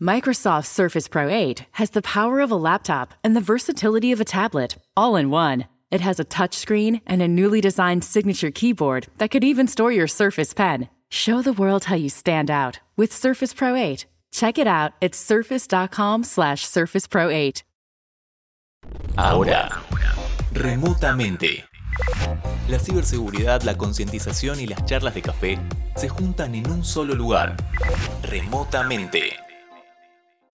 Microsoft Surface Pro 8 has the power of a laptop and the versatility of a tablet, all in one. It has a touchscreen and a newly designed signature keyboard that could even store your Surface Pen. Show the world how you stand out with Surface Pro 8. Check it out at surface.com slash surface pro 8. Ahora, remotamente. La ciberseguridad, la concientización y las charlas de café se juntan en un solo lugar. Remotamente.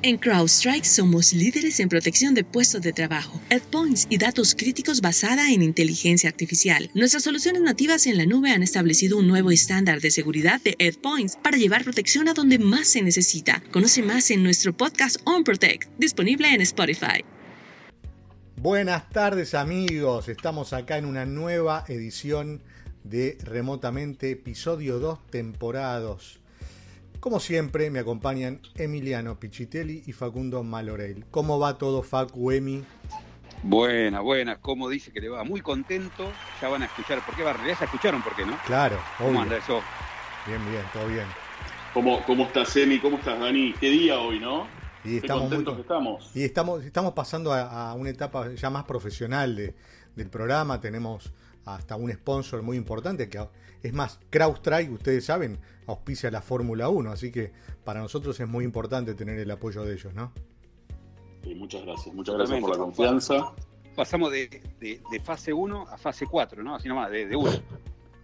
En CrowdStrike somos líderes en protección de puestos de trabajo, endpoints y datos críticos basada en inteligencia artificial. Nuestras soluciones nativas en la nube han establecido un nuevo estándar de seguridad de endpoints para llevar protección a donde más se necesita. Conoce más en nuestro podcast On Protect, disponible en Spotify. Buenas tardes amigos, estamos acá en una nueva edición de Remotamente, episodio 2, temporada 2. Como siempre, me acompañan Emiliano Pichitelli y Facundo Maloreil. ¿Cómo va todo, Facu, Emi? Buena, buena. Como dice que le va muy contento, ya van a escuchar por qué. Va, ya escucharon por qué, ¿no? Claro, ¿Cómo obvio. anda eso? Bien, bien, todo bien. ¿Cómo, ¿Cómo estás, Emi? ¿Cómo estás, Dani? ¿Qué día hoy, no? Y estamos muy contentos que estamos. Y estamos, estamos pasando a, a una etapa ya más profesional de- del programa. Tenemos hasta un sponsor muy importante que es más, CrowdStrike, ustedes saben, auspicia la Fórmula 1, así que para nosotros es muy importante tener el apoyo de ellos, ¿no? Sí, muchas gracias. Muchas gracias por la confianza. Pasamos de, de- de fase 1 a fase 4, ¿no? Así nomás, de, de uno.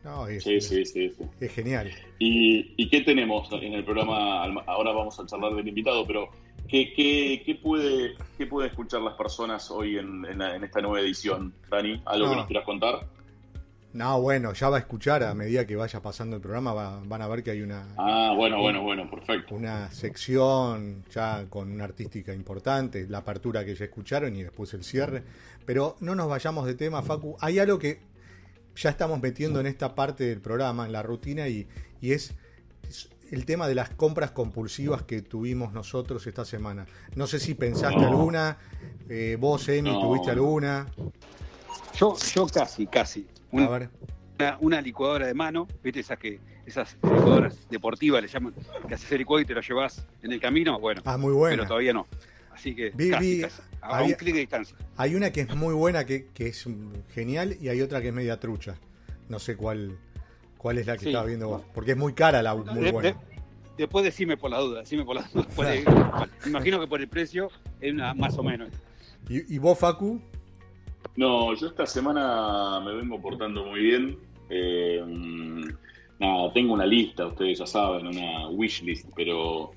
No, es, Sí, sí, sí. sí. es genial. ¿Y, y qué tenemos en el programa? Ahora vamos a charlar del invitado, pero ¿qué, qué, qué puede, qué escuchar las personas hoy en, en la- en esta nueva edición, Dani? ¿Algo que No. nos quieras contar? No, bueno, ya va a escuchar a medida que vaya pasando el programa, va- van a ver que hay una, Ah, bueno, bueno, bueno, perfecto. una sección ya con una artística importante, la apertura que ya escucharon y después el cierre. Pero no nos vayamos de tema, Facu. Hay algo que ya estamos metiendo en esta parte del programa, en la rutina, y, y es es el tema de las compras compulsivas que tuvimos nosotros esta semana. No sé si pensaste No. alguna, eh, vos, Emi, No. tuviste alguna. Yo, yo casi, casi. Una, ver, una- una licuadora de mano, ¿viste? Esas, que, esas licuadoras deportivas le llaman, que haces el licuado y te lo llevas en el camino. Bueno, ah, muy buena. pero todavía no. Así que Vi- casi, vi- casi. a había- un clic de distancia. Hay una que es muy buena, que, que es genial, y hay otra que es media trucha. No sé cuál, cuál es la que Sí. estaba viendo vos. Porque es muy cara la muy De- buena. de- después decime por la duda, decime por la duda. Me imagino que por el precio es una, más o menos. ¿Y, y vos, Facu? No, yo esta semana me vengo portando muy bien. Eh, nada, tengo una lista, ustedes ya saben, una wish list, pero,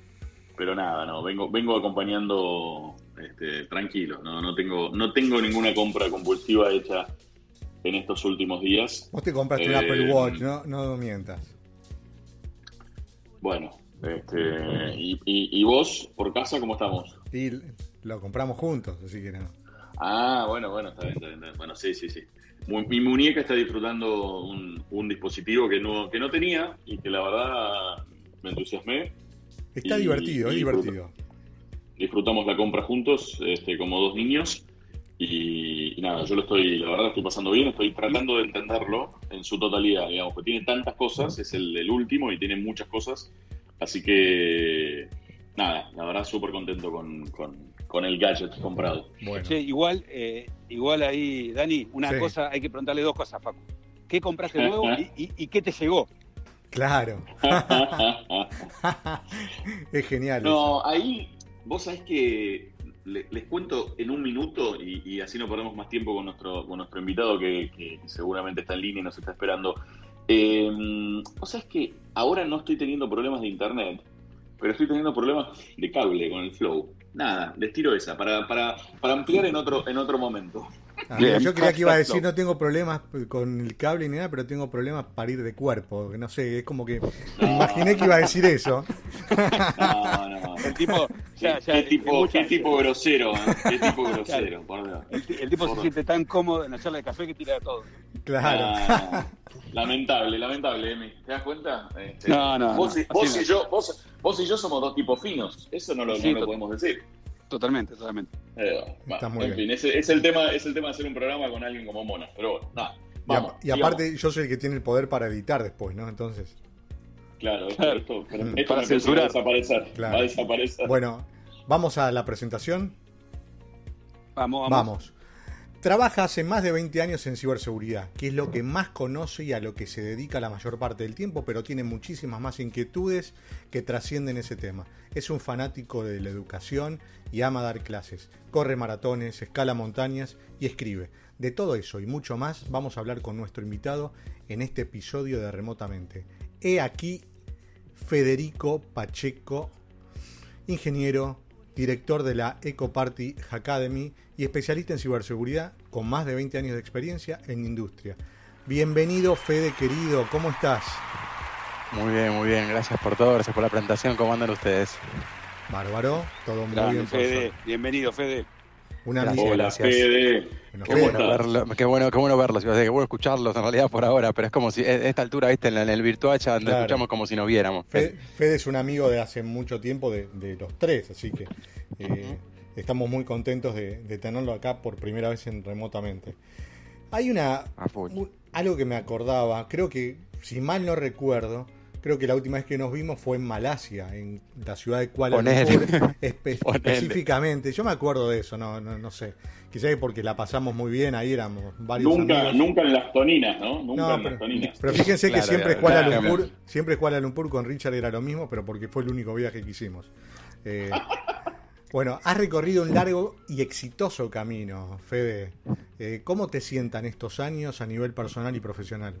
pero nada, no, vengo, vengo acompañando este, tranquilo, no, no tengo, no tengo ninguna compra compulsiva hecha en estos últimos días. Vos te compraste un Eh, Apple Watch, no, no mientas. Bueno, este, y, y- y vos, por casa, ¿cómo estamos? Y lo compramos juntos, así que no. Ah, bueno, bueno, está bien, está bien. está bien. Bueno, sí, sí, sí. Mi muñeca está disfrutando un, un dispositivo que no, que no tenía y que la verdad me entusiasmé. Está Y- divertido, es divertido. Disfrutamos la compra juntos, este, como dos niños. Y, y nada, yo lo estoy, la verdad, estoy pasando bien. Estoy tratando de entenderlo en su totalidad, digamos, porque tiene tantas cosas, es el, el último y tiene muchas cosas. Así que, nada, la verdad, súper contento con, con, con el gadget comprado. Bueno, Che, igual, eh, igual ahí, Dani, una Sí. cosa, hay que preguntarle dos cosas, Facu. ¿Qué compraste nuevo y, y- y qué te llegó? claro. es genial. eso. No, ahí vos sabés que le- les cuento en un minuto y, y así no perdemos más tiempo con nuestro, con nuestro invitado que, que seguramente está en línea y nos está esperando. Eh, o sea, es que ahora no estoy teniendo problemas de internet, pero estoy teniendo problemas de cable con el flow. Nada, les tiro esa, para, para, para ampliar en otro, en otro momento. Ah, Bien, yo creía que iba a decir no tengo problemas con el cable ni nada, pero tengo problemas para ir de cuerpo. que No sé, es como que me imaginé que iba a decir eso. No, no. El tipo, ya, ya, qué tipo, qué tipo grosero, ¿eh? qué tipo grosero, por Dios. el, ti- el tipo se siente tan cómodo en la charla de café que tira de todo. Claro. Ah, lamentable, lamentable, Emi. ¿Te das cuenta? Este, No, no, Vos, no, y, vos y no. yo, vos, vos y yo somos dos tipos finos. Eso no lo, Sí, no lo podemos decir. Totalmente, totalmente. Eh, Está bueno, muy en bien. fin, ese, es el tema, es el tema de hacer un programa con alguien como Mona. Pero bueno, nada. Y, a- Vamos, y aparte, yo soy el que tiene el poder para editar después, ¿no? Entonces, Claro, Claro. esto, Mm. esto Para censurar. va a desaparecer. Claro. Va a desaparecer. bueno, vamos a la presentación. Vamos, vamos. Vamos. Trabaja hace más de 20 años en ciberseguridad, que es lo que más conoce y a lo que se dedica la mayor parte del tiempo, pero tiene muchísimas más inquietudes que trascienden ese tema. Es un fanático de la educación y ama dar clases. Corre maratones, escala montañas y escribe. De todo eso y mucho más vamos a hablar con nuestro invitado en este episodio de Remotamente. He aquí Federico Pacheco, ingeniero, director de la EcoParty Academy y especialista en ciberseguridad con más de 20 años de experiencia en industria. Bienvenido, Fede querido, ¿cómo estás? Muy bien, muy bien. Gracias por todo, gracias por la presentación. ¿Cómo andan ustedes? Bárbaro, todo muy Grande, bien. Fede. Bienvenido, Fede. Un Gracias. amigo. Hola, gracias. Fede. Qué bueno, verlo, qué bueno, qué bueno verlos. Qué bueno escucharlos en realidad por ahora, pero es como si a esta altura, viste, en, el virtual ya nos Claro. escuchamos como si nos viéramos. Fe- Fede es un amigo de hace mucho tiempo de, de los tres, así que eh, estamos muy contentos de, de tenerlo acá por primera vez en remotamente. Hay una un- algo que me acordaba, creo que si mal no recuerdo, creo que la última vez que nos vimos fue en Malasia, en la ciudad de Kuala. Lumpur, espe- Ponele. específicamente. Yo me acuerdo de eso, no, no, no sé. Quizás porque la pasamos muy bien, ahí éramos varios Nunca, amigos. nunca en las toninas, ¿no? Nunca No, en pero, las toninas. pero fíjense que siempre claro, Kuala claro. Lumpur, siempre Kuala Lumpur con Richard era lo mismo, pero porque fue el único viaje que hicimos. Eh, bueno, has recorrido un largo y exitoso camino, Fede. Eh, ¿Cómo te sientan estos años a nivel personal y profesional?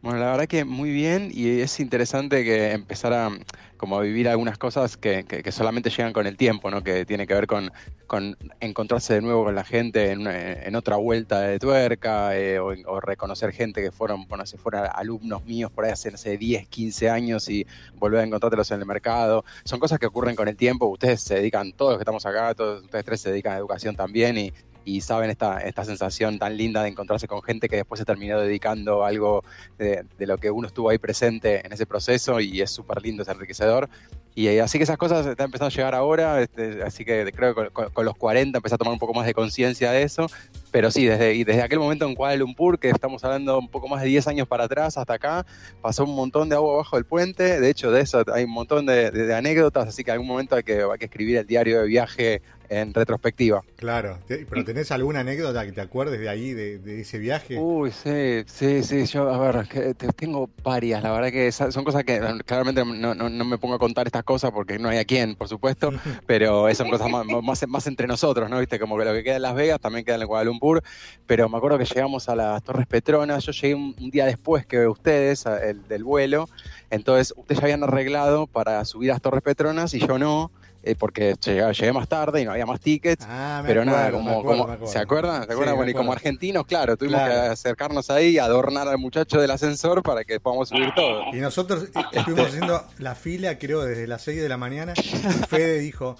Bueno, la verdad que muy bien y es interesante que empezar a, como a vivir algunas cosas que, que- solamente llegan con el tiempo, ¿no? Que tiene que ver con, con encontrarse de nuevo con la gente en, en otra vuelta de tuerca eh, o, reconocer gente que fueron, bueno, si fueran alumnos míos por ahí hace, sé, 10, 15 años y volver a encontrártelos en el mercado. Son cosas que ocurren con el tiempo. Ustedes se dedican, todos los que estamos acá, todos ustedes tres se dedican a educación también y, y saben esta, esta sensación tan linda de encontrarse con gente que después se terminó dedicando algo de, de lo que uno estuvo ahí presente en ese proceso y es súper lindo, es enriquecedor. Y eh, así que esas cosas están empezando a llegar ahora, este, así que creo que con, con- los 40 empecé a tomar un poco más de conciencia de eso, pero sí, desde, y desde aquel momento en Kuala Lumpur, que estamos hablando un poco más de 10 años para atrás hasta acá, pasó un montón de agua abajo del puente, de hecho de eso hay un montón de anécdotas, así que en algún momento hay que, hay que escribir el diario de viaje en retrospectiva. Claro, pero ¿tenés alguna anécdota que te acuerdes de ahí, de, de ese viaje? Uy, sí, sí, sí, yo, a ver, tengo varias, la verdad que son cosas que eh, claramente no, no, no me pongo a contar estas cosas porque no hay a quién, por supuesto, pero son cosas más, más, más entre nosotros, ¿no? Viste, como que lo que queda en Las Vegas también queda en Kuala Lumpur, pero me acuerdo que llegamos a las Torres Petronas, yo llegué un, un día después que ustedes, el, del vuelo, entonces ustedes ya habían arreglado para subir a las Torres Petronas y yo no, eh, porque llegué, llegué más tarde y no había más tickets. Ah, me Pero acuerdo, nada, me como, acuerdo, como- me acuerdo. ¿se acuerdan? ¿Se acuerdan? bueno, y como argentinos, claro, tuvimos Claro. que acercarnos ahí y adornar al muchacho del ascensor para que podamos subir todo. Y nosotros estuvimos haciendo la fila, creo, desde las 6 de la mañana. Y Fede dijo: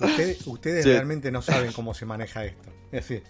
Ustedes, ustedes Sí. realmente no saben cómo se maneja esto. Así.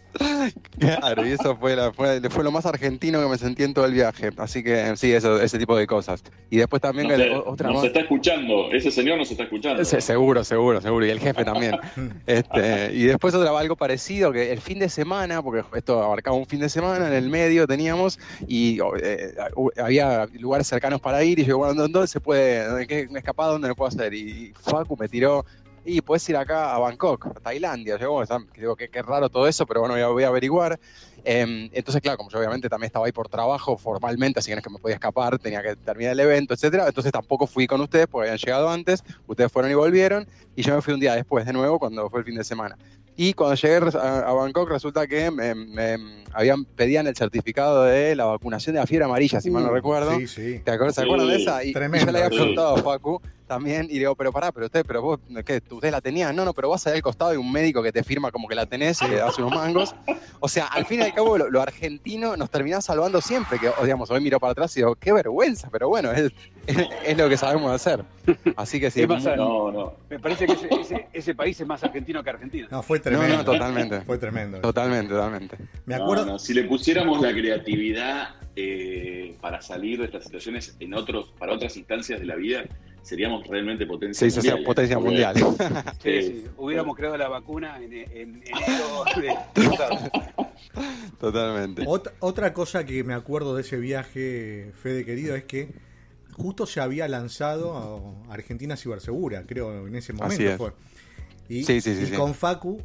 Claro, y eso fue, la- fue, fue lo más argentino que me sentí en todo el viaje. Así que sí, eso, ese tipo de cosas. Y después también No que- sé, o- otra nos más. está escuchando, ese señor nos está escuchando. Se- seguro, seguro, seguro. Y el jefe también. Este, y después otra, algo parecido, que el fin de semana, porque esto abarcaba un fin de semana, en el medio teníamos, y eh, hu- había lugares cercanos para ir, y yo, bueno, ¿dónde se puede, qué escapada, dónde lo puedo hacer? Y Facu me tiró, y puedes ir acá a Bangkok, a Tailandia. Yo, bueno, digo, qué, qué raro todo eso, pero bueno, voy a, voy a averiguar. Eh, entonces, claro, como yo obviamente también estaba ahí por trabajo formalmente, así que no es que me podía escapar, tenía que terminar el evento, etcétera. Entonces tampoco fui con ustedes porque habían llegado antes, ustedes fueron y volvieron, y yo me fui un día después de nuevo cuando fue el fin de semana. Y cuando llegué a, Bangkok resulta que me, me- habían, pedían el certificado de la vacunación de la fiebre amarilla, si mal no Uh, recuerdo. Sí, sí. ¿Te acuerdas, ¿Se acuerdan de Sí, esa? Y, y tremendo, yo le había sí. preguntado a Facu también, y digo, pero pará, pero usted, pero vos, ¿qué? ¿Usted la tenía? No, no, pero vas allá al costado de un médico que te firma como que la tenés y le das unos mangos. O sea, al fin y al cabo, lo, lo argentino nos termina salvando siempre, que, o, digamos, hoy miro para atrás y digo, qué vergüenza, pero bueno, es, es, es lo que sabemos hacer. Así que sí, más, muy- No, no. Me parece que ese, ese- ese país es más argentino que Argentina. No, fue no, tremendo. no, totalmente. Fue tremendo. Totalmente, totalmente. Me No, acuerdo. no, Si le pusiéramos la creatividad eh, para salir de estas situaciones en otros, para otras instancias de la vida, seríamos realmente potencia Sí, mundial. ¿eh? potencia mundial. Sí, Sí. sí. Hubiéramos creado la vacuna en, en enero de- Totalmente. Ot- otra cosa que me acuerdo de ese viaje, Fede querido, es que justo se había lanzado a Argentina Cibersegura, creo, en ese Así momento es. fue. Y, Sí, sí, sí, y sí. con Facu,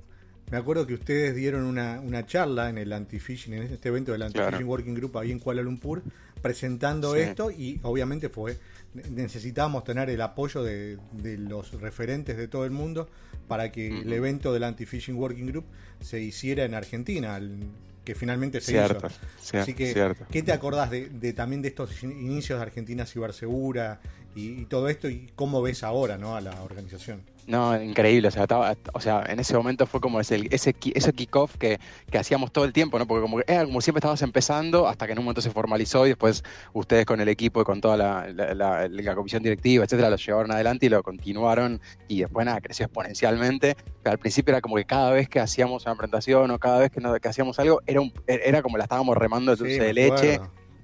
me acuerdo que ustedes dieron una, una charla en el anti-phishing, en este evento del anti-phishing Claro. Working Group ahí en Kuala Lumpur, presentando Sí. esto y obviamente fue necesitábamos tener el apoyo de, de los referentes de todo el mundo para que el evento del anti-phishing Working Group se hiciera en Argentina, el- que finalmente se Cierto, hizo. Así que, cierto. ¿qué te acordás de, de también de estos in- inicios de Argentina Cibersegura y, y todo esto y cómo ves ahora ¿no? a la organización? No, increíble, o sea, estaba- o sea, en ese momento fue como ese, ese, ese kickoff que, que hacíamos todo el tiempo, ¿no? Porque como, que como siempre estabas empezando, hasta que en un momento se formalizó y después ustedes con el equipo y con toda la, la- la- la comisión directiva, etcétera, lo llevaron adelante y lo continuaron y después nada, creció exponencialmente. Pero al principio era como que cada vez que hacíamos una presentación o cada vez que, no- que hacíamos algo, era, un, era como la estábamos remando de dulce de leche.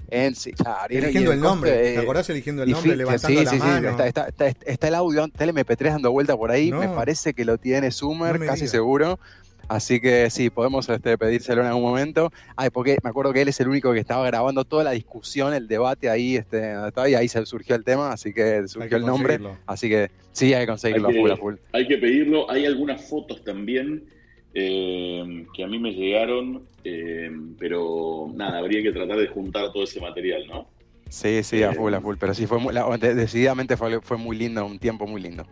En, sí, claro, y- y Eligiendo el nombre, ¿te acordás eligiendo el nombre, levantando sí, la sí, sí, mano? está, está- está- está el audio, está el MP3 dando vuelta por ahí, No. me parece que lo tiene Sumer, No me casi seguro. Así que sí, podemos este, pedírselo en algún momento. Ay, porque me acuerdo que él es el único que estaba grabando toda la discusión, el debate ahí, este, donde estaba, y ahí se surgió el tema, así que surgió que el nombre. Así que sí, hay que conseguirlo Hay que- full, a full. Hay que pedirlo. Hay algunas fotos también eh, que a mí me llegaron, eh, pero nada, habría que tratar de juntar todo ese material, ¿no? Sí, sí, a full, a full. Pero sí, fue muy- la- de- decididamente fue, fue muy lindo, un tiempo muy lindo.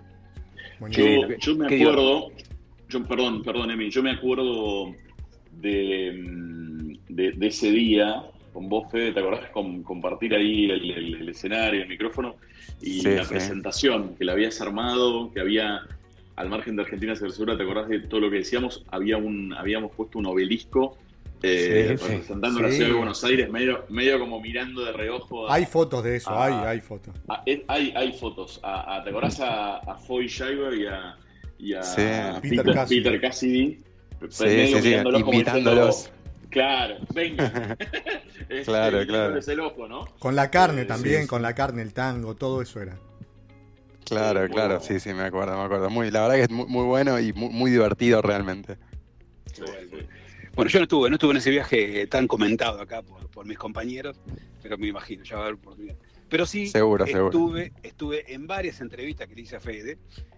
Yo, yo me acuerdo, yo, perdón, perdón, Emi, yo me acuerdo de, de, de ese día con vos, Fede, ¿te acordás? Con, compartir ahí el, el- el escenario, el micrófono y Sí, la sí. presentación, que la habías armado, que había, al margen de Argentina Segura, ¿te acordás de todo lo que decíamos? Había un, habíamos puesto un obelisco eh, Sí, sí. representando la Sí. ciudad de Buenos Aires, medio, medio como mirando de reojo. a- Hay fotos de eso, hay, hay fotos. a- hay, hay fotos. A, a- ¿Te acordás a, a Foy Shiver y a, y a Sí. Peter Peter, Cassidy. Peter Cassidy? Sí, medio sí, sí, mirándolos como invitándolos. diciendo, Claro, venga. Este, Claro, claro. dándoles el ojo, ¿no? Con la carne Eh, también, sí. con la carne, el tango, todo eso era. Claro, claro, sí, sí, me acuerdo, me acuerdo. Muy, la verdad que es muy, muy bueno y muy, muy divertido realmente. Sí, sí. Bueno, yo no estuve, no estuve en ese viaje tan comentado acá por, por mis compañeros, pero me imagino, ya va a haber oportunidad. Pero sí, Seguro, seguro. estuve, estuve en varias entrevistas que le hice a Fede.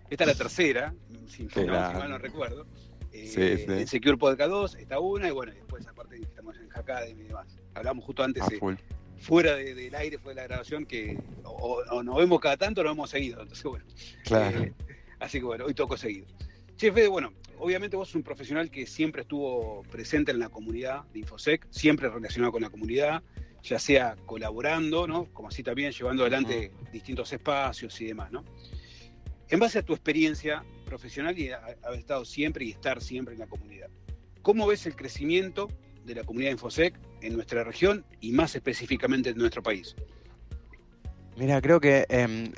Esta es la tercera, si, no, si mal no recuerdo. Eh, Sí, sí. En Secure Podcast 2 está una, y bueno, después aparte estamos en Hackademy y demás. Hablamos justo antes, A eh, full. Fuera de- del aire, fue la grabación, que o, o- nos vemos cada tanto o nos hemos seguido. Entonces, bueno, Claro. eh, así que bueno, hoy toco seguido. Che, Fede, bueno, obviamente vos sos un profesional que siempre estuvo presente en la comunidad de Infosec, siempre relacionado con la comunidad, ya sea colaborando, ¿no? Como así también llevando adelante distintos espacios y demás, ¿no? En base a tu experiencia profesional y haber estado siempre y estar siempre en la comunidad, ¿cómo ves el crecimiento de la comunidad Infosec en nuestra región y más específicamente en nuestro país? Mira, creo que em,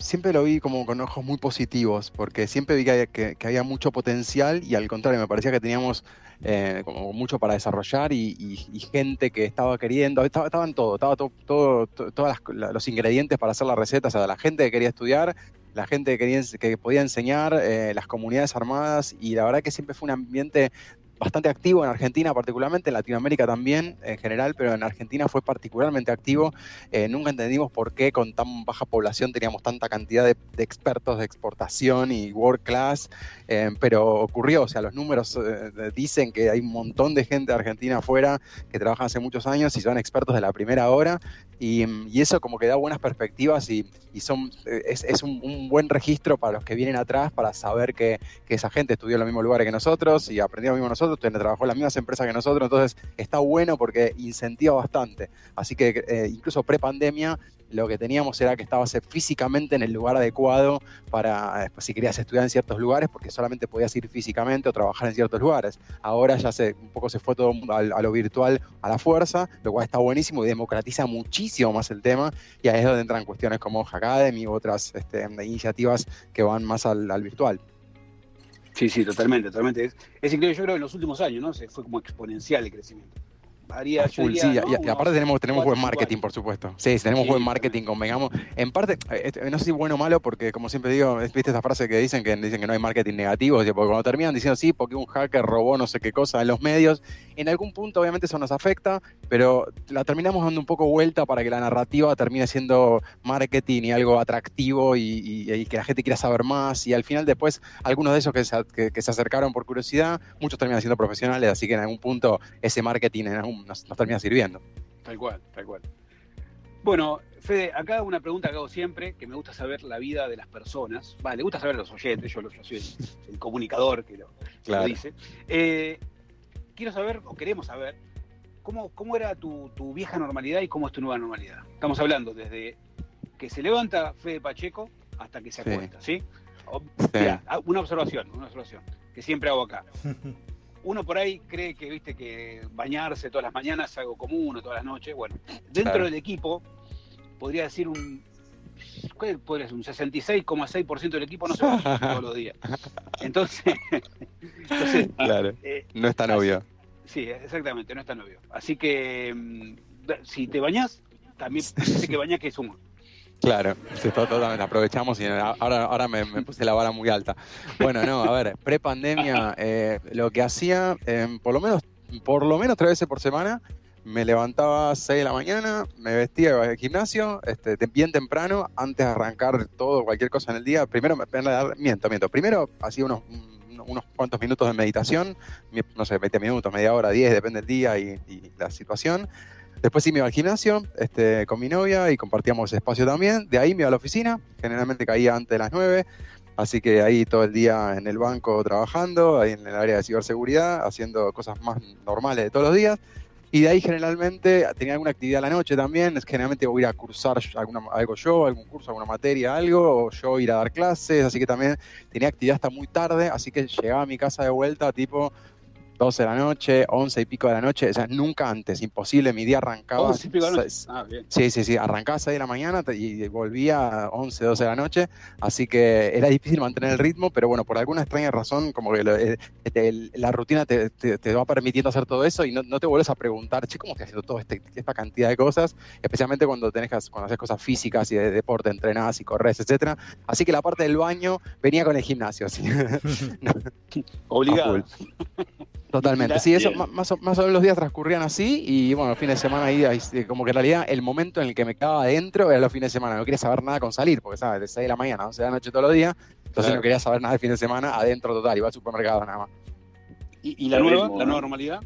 siempre lo vi como con ojos muy positivos, porque siempre vi que, había- que- había mucho potencial y al contrario, me parecía que teníamos eh, como mucho para desarrollar y, gente que estaba queriendo, estaba, estaban todo, estaba todo, todo, to- todos los ingredientes para hacer la receta, o sea, la gente que quería estudiar, la gente que, quería, que podía enseñar, eh, las comunidades armadas y la verdad que siempre fue un ambiente bastante activo en Argentina particularmente, en Latinoamérica también en general, pero en Argentina fue particularmente activo. Eh, nunca entendimos por qué con tan baja población teníamos tanta cantidad de, expertos de exportación y world class, eh, pero ocurrió, o sea, los números eh, dicen que hay un montón de gente de Argentina afuera que trabajan hace muchos años y son expertos de la primera hora y, eso como que da buenas perspectivas y, son, es, un, buen registro para los que vienen atrás para saber que, esa gente estudió en los mismos lugares que nosotros y aprendió lo mismo nosotros, trabajó en las mismas empresas que nosotros, entonces está bueno porque incentiva bastante. Así que eh, incluso pre-pandemia lo que teníamos era que estabas físicamente en el lugar adecuado para, eh, si querías estudiar en ciertos lugares, porque solamente podías ir físicamente o trabajar en ciertos lugares. Ahora ya se, un poco se fue todo a, a lo virtual a la fuerza, lo cual está buenísimo y democratiza muchísimo más el tema, y ahí es donde entran cuestiones como Academy u otras este, iniciativas que van más al, al virtual. Sí, sí, totalmente, totalmente. Es, es, increíble, yo creo que en los últimos años, ¿no? Se fue como exponencial el crecimiento sí, y, aparte tenemos, tenemos buen marketing, por supuesto. Sí, tenemos buen marketing, convengamos. En parte, eh, no sé si bueno o malo, porque como siempre digo, viste esta frase que dicen que dicen que no hay marketing negativo, porque cuando terminan diciendo sí, porque un hacker robó no sé qué cosa en los medios, en algún punto obviamente eso nos afecta, pero la terminamos dando un poco vuelta para que la narrativa termine siendo marketing y algo atractivo y, que la gente quiera saber más. Y al final después, algunos de esos que se, que se acercaron por curiosidad, muchos terminan siendo profesionales, así que en algún punto ese marketing en algún nos, termina sirviendo. Tal cual, tal cual. Bueno, Fede, acá una pregunta que hago siempre, que me gusta saber la vida de las personas. Vale, le gusta saber los oyentes, yo, soy el, comunicador que lo, dice. Eh, quiero saber, o queremos saber, cómo, cómo era tu, vieja normalidad y cómo es tu nueva normalidad. Estamos hablando desde que se levanta Fede Pacheco hasta que se acuesta, ¿sí? una observación, una observación, que siempre hago acá. uno por ahí cree que, viste, que bañarse todas las mañanas es algo común o todas las noches. Bueno, dentro del equipo, podría decir un. ¿Cuál podría ser? Un 66,6% del equipo no se baña todos los días. Entonces. claro. Eh, no es tan obvio. Sí, exactamente, no es tan obvio. Así que. Mm, si te bañas, también sé que bañas que es humo. Claro, totalmente, aprovechamos y ahora, ahora me, puse la vara muy alta. Bueno, no, a ver, pre-pandemia, eh, lo que hacía, em, por lo menos por lo menos tres veces por semana, me levantaba a 6 de la mañana, me vestía al gimnasio, este, bien temprano, antes de arrancar todo, cualquier cosa en el día. Primero, me miento, miento. Primero hacía unos, unos cuantos minutos de meditación, no sé, 20 minutos, media hora, 10, depende del día y la situación. Después sí me iba al gimnasio este, con mi novia y compartíamos espacio también. De ahí me iba a la oficina, generalmente caía antes de las 9, así que ahí todo el día en el banco trabajando, ahí en el área de ciberseguridad, haciendo cosas más normales de todos los días. Y de ahí generalmente tenía alguna actividad a la noche también, generalmente voy a ir a cursar alguna, algo yo, algún curso, alguna materia, algo, o yo ir a dar clases, así que también tenía actividad hasta muy tarde, así que llegaba a mi casa de vuelta tipo 12 de la noche, 11 y pico de la noche, o sea, nunca antes, imposible, mi día arrancaba. 11 y pico de la noche. Ah, bien. Sí, sí, sí, arrancaba a 6 de la mañana y volvía a 11, 12 de la noche, así que era difícil mantener el ritmo, pero bueno, por alguna extraña razón, como que eh, la rutina te, va permitiendo hacer todo eso y no, te vuelves a preguntar, che, ¿cómo estoy haciendo toda este, esta cantidad de cosas? Especialmente cuando tenés cuando haces cosas físicas y de deporte, entrenás y corres, etcétera. Así que la parte del baño venía con el gimnasio, ¿sí? Obligado. Totalmente, sí, eso más, o, menos los días transcurrían así y bueno, los fines de semana ahí, como que en realidad el momento en el que me quedaba adentro era los fines de semana, no quería saber nada con salir, porque sabes, de 6 de la mañana a 11 de la noche todos los días, entonces no quería saber nada del fin de semana adentro total, iba al supermercado nada más. ¿Y, la nueva, la nueva normalidad?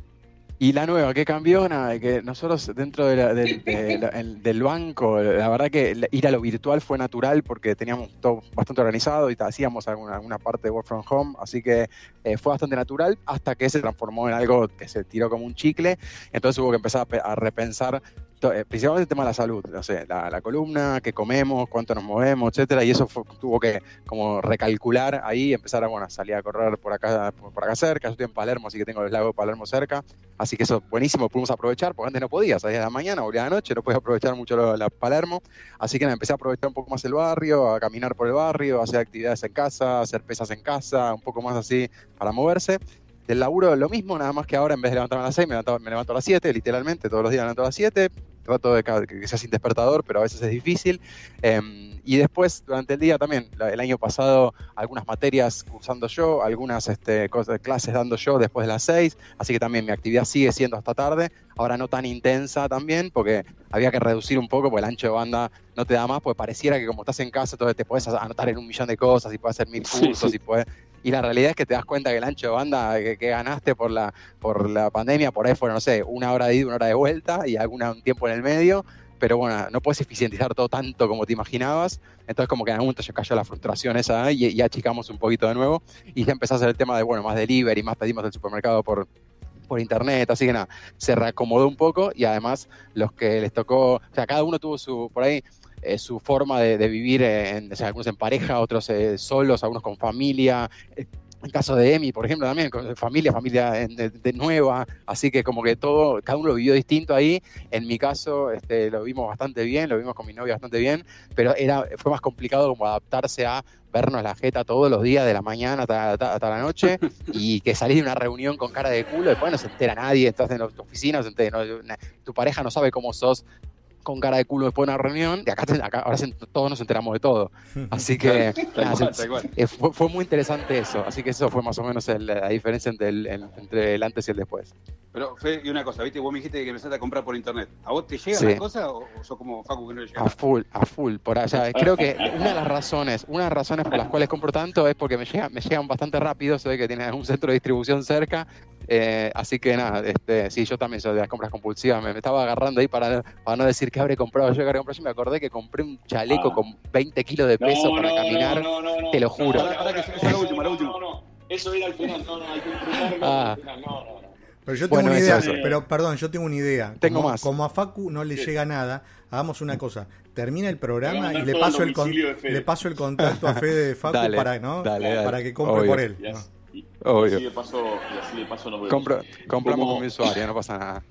Y la nueva, ¿qué cambió? Nada, que nosotros dentro del, banco, la verdad que ir a lo virtual fue natural porque teníamos todo bastante organizado y hacíamos alguna, alguna parte de work from home, así que eh, fue bastante natural hasta que se transformó en algo que se tiró como un chicle, entonces hubo que empezar a, repensar eh, principalmente el tema de la salud, no sé, la, columna, qué comemos, cuánto nos movemos, etcétera, y eso tuvo que como recalcular ahí, empezar a, bueno, salir a correr por acá, por, acá cerca, yo estoy en Palermo, así que tengo el lago de Palermo cerca, así que eso buenísimo, pudimos aprovechar, porque antes no podía, salía de la mañana, volvía de la noche, no podía aprovechar mucho la Palermo, así que empecé a aprovechar un poco más el barrio, a caminar por el barrio, a hacer actividades en casa, a hacer pesas en casa, un poco más así para moverse. Del laburo lo mismo, nada más que ahora en vez de levantarme a las 6 me levanto, me levanto a las 7, literalmente, todos los días me levanto a las 7, trato de que sea sin despertador, pero a veces es difícil. Em, y después, durante el día también, el año pasado, algunas materias cursando yo, algunas este, cosas, clases dando yo después de las seis, así que también mi actividad sigue siendo hasta tarde, ahora no tan intensa también, porque había que reducir un poco, porque el ancho de banda no te da más, porque pareciera que como estás en casa, entonces te puedes anotar en un millón de cosas y puedes hacer mil cursos y puedes y la realidad es que te das cuenta que el ancho de banda que, ganaste por la, por la pandemia, por ahí fueron, no sé, una hora de ida, una hora de vuelta y algún tiempo en el medio, pero bueno, no puedes eficientizar todo tanto como te imaginabas, entonces como que en algún momento ya cayó la frustración esa y, y achicamos un poquito de nuevo y ya empezás a hacer el tema de, bueno, más delivery, más pedimos del supermercado por, por internet, así que nada, se reacomodó un poco y además los que les tocó, o sea, cada uno tuvo su, por ahí, eh, su forma de, vivir, en, algunos en pareja, otros eh, solos, algunos con familia. En el caso de Emi, por ejemplo, también con familia, familia de, nueva, así que como que todo, cada uno lo vivió distinto ahí. En mi caso, este, lo vimos bastante bien, lo vimos con mi novia bastante bien, pero era, fue más complicado como adaptarse a vernos la jeta todos los días, de la mañana hasta, la noche, y que salís de una reunión con cara de culo, después no se entera nadie, estás en tu oficina, tu pareja no sabe cómo sos con cara de culo después de una reunión, y acá, ahora todos nos enteramos de todo. Así que eh, fue, muy interesante eso. Así que eso fue más o menos la diferencia entre el, entre el antes y el después. Pero, Fe, y una cosa, ¿viste? Vos me dijiste que empezaste a comprar por internet. ¿A vos te llegan las cosas o, sos como Facu que no le llega? A full, a full, por allá. Creo que una de las razones, una de las razones por las cuales compro tanto es porque me, llega, me llegan bastante rápido, sé que tiene un centro de distribución cerca, eh, así que nada, este, sí, yo también soy de las compras compulsivas, me, estaba agarrando ahí para, para no decir que habré comprado yo, que habré comprado yo, me acordé que compré un chaleco ah. con 20 kilos de peso para caminar, te lo juro. Eso era al final, no, no, hay que ah. no, no. Pero yo tengo una idea, pero perdón, yo tengo una idea. Tengo como, más. Como a Facu no le llega nada, hagamos una cosa. Termina el programa y le paso el, le paso el contacto a Fede de Facu para, ¿no? para que compre por él. Y, así de paso, así de paso nos compramos como, mi usuario, no pasa nada.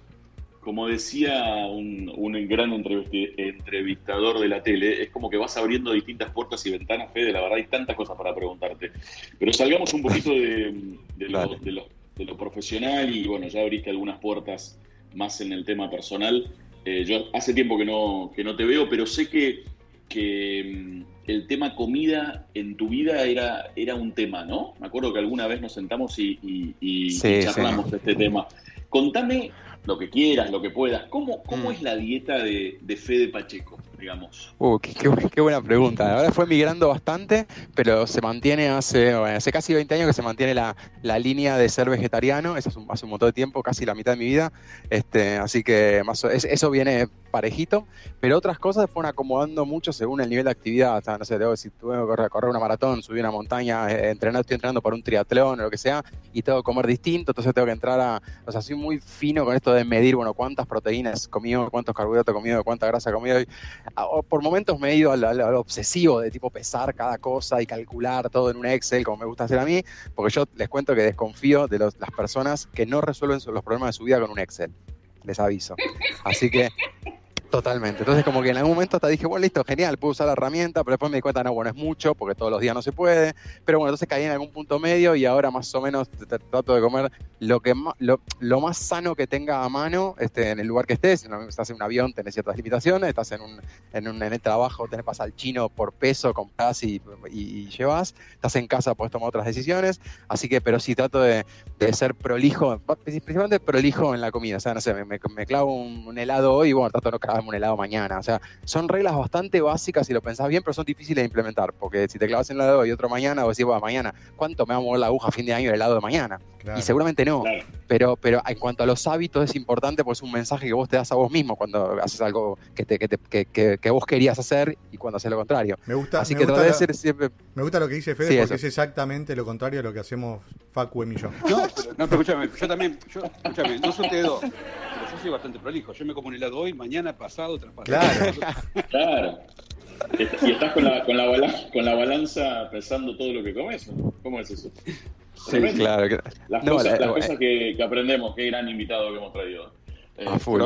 Como decía un, un, gran entrevistador de la tele, es como que vas abriendo distintas puertas y ventanas, Fede, la verdad hay tantas cosas para preguntarte. Pero salgamos un poquito de, de, lo, de, de lo profesional y bueno, ya abriste algunas puertas más en el tema personal. Eh, yo hace tiempo que no, que no te veo, pero sé que, que mm, el tema comida en tu vida era, era un tema, ¿no? Me acuerdo que alguna vez nos sentamos y, y, charlamos de este tema. Contame lo que quieras, lo que puedas. ¿Cómo, cómo mm. es la dieta de, de Fede Pacheco? Digamos? Uh, qué, buena pregunta. Ahora fue migrando bastante, pero se mantiene hace, hace casi 20 años que se mantiene la, línea de ser vegetariano. Eso es un, hace un montón de tiempo, casi la mitad de mi vida. Este, así que más, eso viene parejito, pero otras cosas fueron acomodando mucho según el nivel de actividad. O sea, no sé, debo, si tuve que correr, una maratón, subir una montaña, eh, entrenar, estoy entrenando para un triatlón o lo que sea, y tengo que comer distinto, entonces tengo que entrar a. O sea, soy muy fino con esto de medir, bueno, cuántas proteínas comido, cuántos carbohidratos comido, cuánta grasa comido por momentos me he ido al, obsesivo de tipo pesar cada cosa y calcular todo en un Excel, como me gusta hacer a mí, porque yo les cuento que desconfío de las personas que no resuelven los problemas de su vida con un Excel. Les aviso. Así que Totalmente. Entonces, como que en algún momento hasta dije, bueno, listo, genial, puedo usar la herramienta, pero después me di cuenta, no, bueno, es mucho, porque todos los días no se puede. Pero bueno, entonces caí en algún punto medio y ahora más o menos trato de comer lo que lo, lo, más sano que tenga a mano este, en el lugar que estés. Estás en un avión, tenés ciertas limitaciones, estás en un, en, un, en el trabajo, tenés pasar al chino por peso, compras y, y, llevas. Estás en casa, puedes tomar otras decisiones. Así que, pero sí trato de, de ser prolijo, principalmente prolijo en la comida. O sea, no sé, me, me, clavo un, helado hoy y bueno, trato de no un helado mañana. O sea, son reglas bastante básicas si lo pensás bien, pero son difíciles de implementar. Porque si te clavas en el helado y otro mañana, vos decís, bueno, mañana, ¿cuánto me va a mover la aguja a fin de año el helado de mañana? Y seguramente no. Pero, pero en cuanto a los hábitos es importante, pues es un mensaje que vos te das a vos mismo cuando haces algo que, te, que, te, que, vos querías hacer y cuando haces lo contrario. Me gusta, Así me que gusta lo, siempre... Me gusta lo que dice Fede porque es exactamente lo contrario a lo que hacemos Facu y yo. No, pero, no, pero escúchame, yo también, yo, escúchame, no son dos, soy bastante prolijo. Yo me como un helado hoy, mañana, pasado, tras Claro. claro. Y estás con la, con, la con la balanza pesando todo lo que comes. ¿Cómo es eso? Sí, claro. Las cosas, las cosas que, que, aprendemos, qué gran invitado que hemos traído. Eh, a full,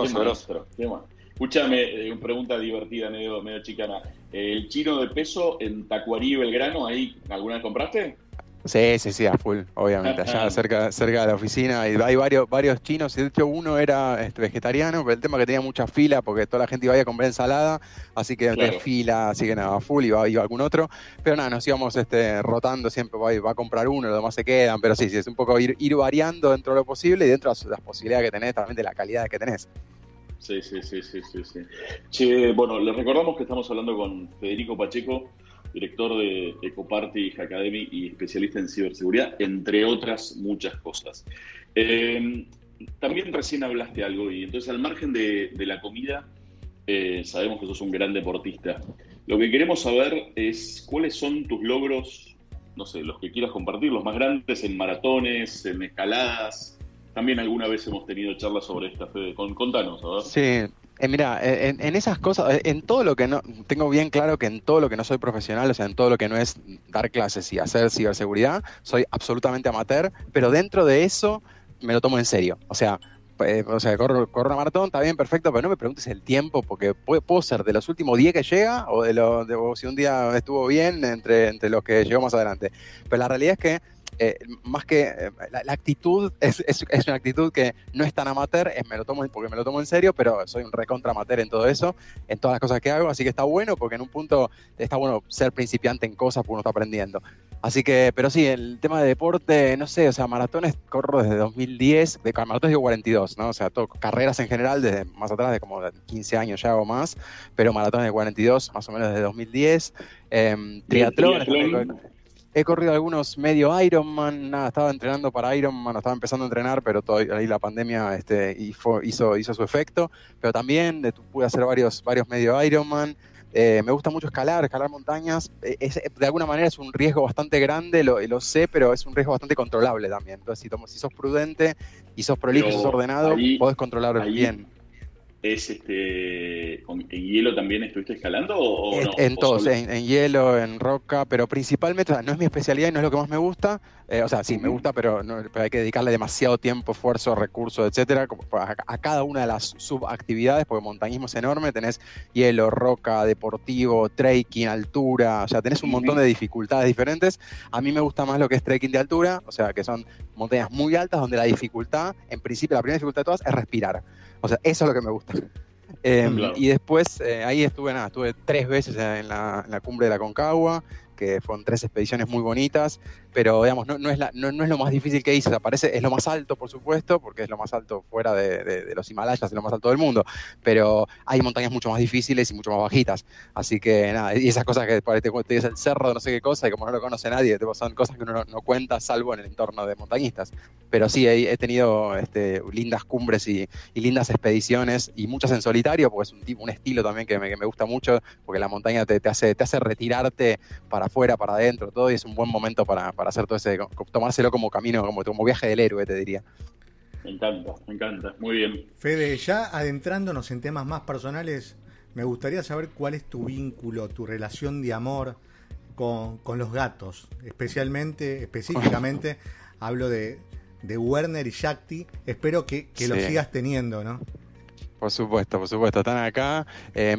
Escúchame, eh, una pregunta divertida, medio, medio chicana. ¿El chino de peso en Tacuarí Belgrano, ahí alguna vez compraste? Sí, sí, sí, a full, obviamente. Allá cerca, cerca de la oficina y hay varios, varios chinos. De hecho, uno era este, vegetariano, pero el tema que tenía mucha fila porque toda la gente iba a, a comprar ensalada, así que de fila, así que nada, full, iba, iba algún otro. Pero nada, nos íbamos este, rotando siempre, va, va a comprar uno, los demás se quedan. Pero sí, sí, es un poco ir, ir variando dentro de lo posible y dentro de las posibilidades que tenés, también de la calidad que tenés. Sí, sí, sí, sí, sí. sí. Che, bueno, les recordamos que estamos hablando con Federico Pacheco director de Ecoparty Academy y especialista en ciberseguridad, entre otras muchas cosas. Eh, también recién hablaste algo y entonces al margen de, la comida, eh, sabemos que sos un gran deportista. Lo que queremos saber es cuáles son tus logros, no sé, los que quieras compartir, los más grandes en maratones, en escaladas. También alguna vez hemos tenido charlas sobre esta, Fede. Contanos, ¿verdad? Sí, eh, mira, eh, en, esas cosas, eh, en todo lo que no, tengo bien claro que en todo lo que no soy profesional, o sea, en todo lo que no es dar clases y hacer ciberseguridad, soy absolutamente amateur, pero dentro de eso me lo tomo en serio. O sea, o sea, corro, corro, una maratón, está bien, perfecto, pero no me preguntes el tiempo, porque puedo, ser de los últimos 10 que llega o de, lo, si un día estuvo bien entre, entre los que llegó más adelante. Pero la realidad es que eh, más que eh, la, actitud es, es, una actitud que no es tan amateur, es, me lo tomo porque me lo tomo en serio, pero soy un recontra amateur en todo eso, en todas las cosas que hago, así que está bueno porque en un punto está bueno ser principiante en cosas porque uno está aprendiendo. Así que, pero sí, el tema de deporte, no sé, o sea, maratones corro desde 2010, de maratones digo 42, ¿no? O sea, todo, carreras en general desde más atrás, de como 15 años ya o más, pero maratones de 42 más o menos desde 2010. Eh, triatlón, He corrido algunos medio Ironman, nada, estaba entrenando para Ironman, estaba empezando a entrenar, pero todavía ahí la pandemia este, hizo, hizo su efecto. Pero también eh, pude hacer varios, varios medio Ironman. Eh, me gusta mucho escalar, escalar montañas. Eh, de alguna manera es un riesgo bastante grande, lo, lo, sé, pero es un riesgo bastante controlable también. Entonces, si, si sos prudente y sos prolijo y sos ordenado, podés controlar bien es este en hielo también estuviste escalando o, no? En todos, en, hielo, en roca, pero principalmente no es mi especialidad y no es lo que más me gusta. Eh, o sea, sí, me gusta, pero, no, hay que dedicarle demasiado tiempo, esfuerzo, recursos, etcétera, a, cada una de las subactividades, porque montañismo es enorme, tenés hielo, roca, deportivo, trekking, altura, o sea, tenés un montón de dificultades diferentes. A mí me gusta más lo que es trekking de altura, o sea, que son montañas muy altas donde la dificultad, en principio, la primera dificultad de todas es respirar. O sea, eso es lo que me gusta. Em, y después eh, ahí estuve, nada, estuve tres veces en la, en la, cumbre de la Concagua, que fueron tres expediciones muy bonitas, pero digamos, no, no, es, la, no, no, es lo más difícil que hice, o sea, parece, es lo más alto, por supuesto, porque es lo más alto fuera de, de, los Himalayas, es lo más alto del mundo, pero hay montañas mucho más difíciles y mucho más bajitas, así que nada, y esas cosas que te, te dices el cerro de no sé qué cosa, y como no lo conoce nadie, son cosas que uno no, cuenta, salvo en el entorno de montañistas, pero sí, he, he tenido este, lindas cumbres y, y, lindas expediciones, y muchas en solitario, porque es un tipo, un estilo también que me, que me gusta mucho, porque la montaña te, te, hace, te hace retirarte para afuera, para adentro, todo, y es un buen momento para, para hacer todo ese, tomárselo como camino, como, como viaje del héroe, te diría. Me encanta, me encanta, muy bien. Fede, ya adentrándonos en temas más personales, me gustaría saber cuál es tu vínculo, tu relación de amor con, con los gatos, especialmente, específicamente, hablo de, de Werner y Shakti, espero que, que lo sigas teniendo, ¿no? Por supuesto, por supuesto, están acá. Eh,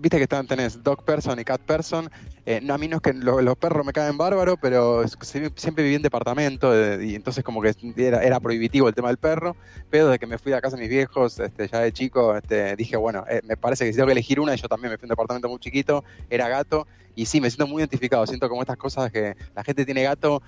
Viste que están, tenés dog person y cat person. Eh, no, a mí no es que los perros me caen bárbaro, pero siempre viví en departamento eh, y entonces como que era, prohibitivo el tema del perro. Pero desde que me fui de casa de mis viejos, este, ya de chico, este, dije, bueno, me parece que si tengo que elegir una, yo también me fui a un departamento muy chiquito, era gato. Y sí, me siento muy identificado. Siento como estas cosas que la gente tiene gato.